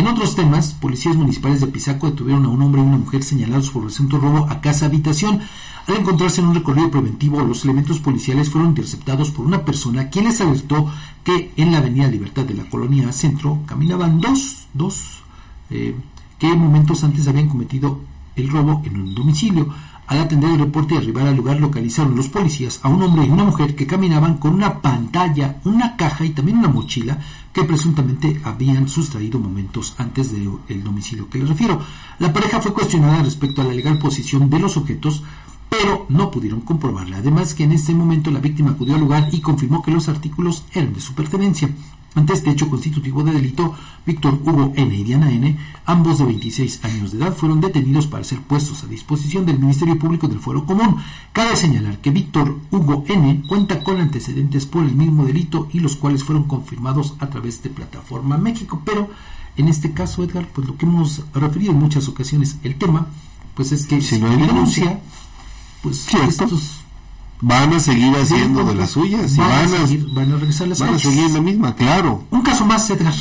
En otros temas, policías municipales de Pisaco detuvieron a un hombre y una mujer señalados por presunto robo a casa habitación. Al encontrarse en un recorrido preventivo, los elementos policiales fueron interceptados por una persona quien les alertó que en la avenida Libertad de la colonia Centro caminaban dos, dos, eh, que momentos antes habían cometido el robo en un domicilio. Al atender el reporte y arribar al lugar localizaron los policías a un hombre y una mujer que caminaban con una pantalla, una caja y también una mochila que presuntamente habían sustraído momentos antes del domicilio que les refiero. La pareja fue cuestionada respecto a la legal posición de los objetos, pero no pudieron comprobarla. Además que en ese momento la víctima acudió al lugar y confirmó que los artículos eran de su pertenencia. Ante este hecho constitutivo de delito, Víctor Hugo N. y Diana N., ambos de 26 años de edad, fueron detenidos para ser puestos a disposición del Ministerio Público del Fuero Común. Cabe señalar que Víctor Hugo N. cuenta con antecedentes por el mismo delito y los cuales fueron confirmados a través de Plataforma México. Pero en este caso, Edgar, pues lo que hemos referido en muchas ocasiones, el tema, pues es que si no hay denuncia, pues estos van a seguir haciendo de las suyas van, y van, a, seguir, van a regresar van a seguir la misma, claro. Un caso más, Edgar.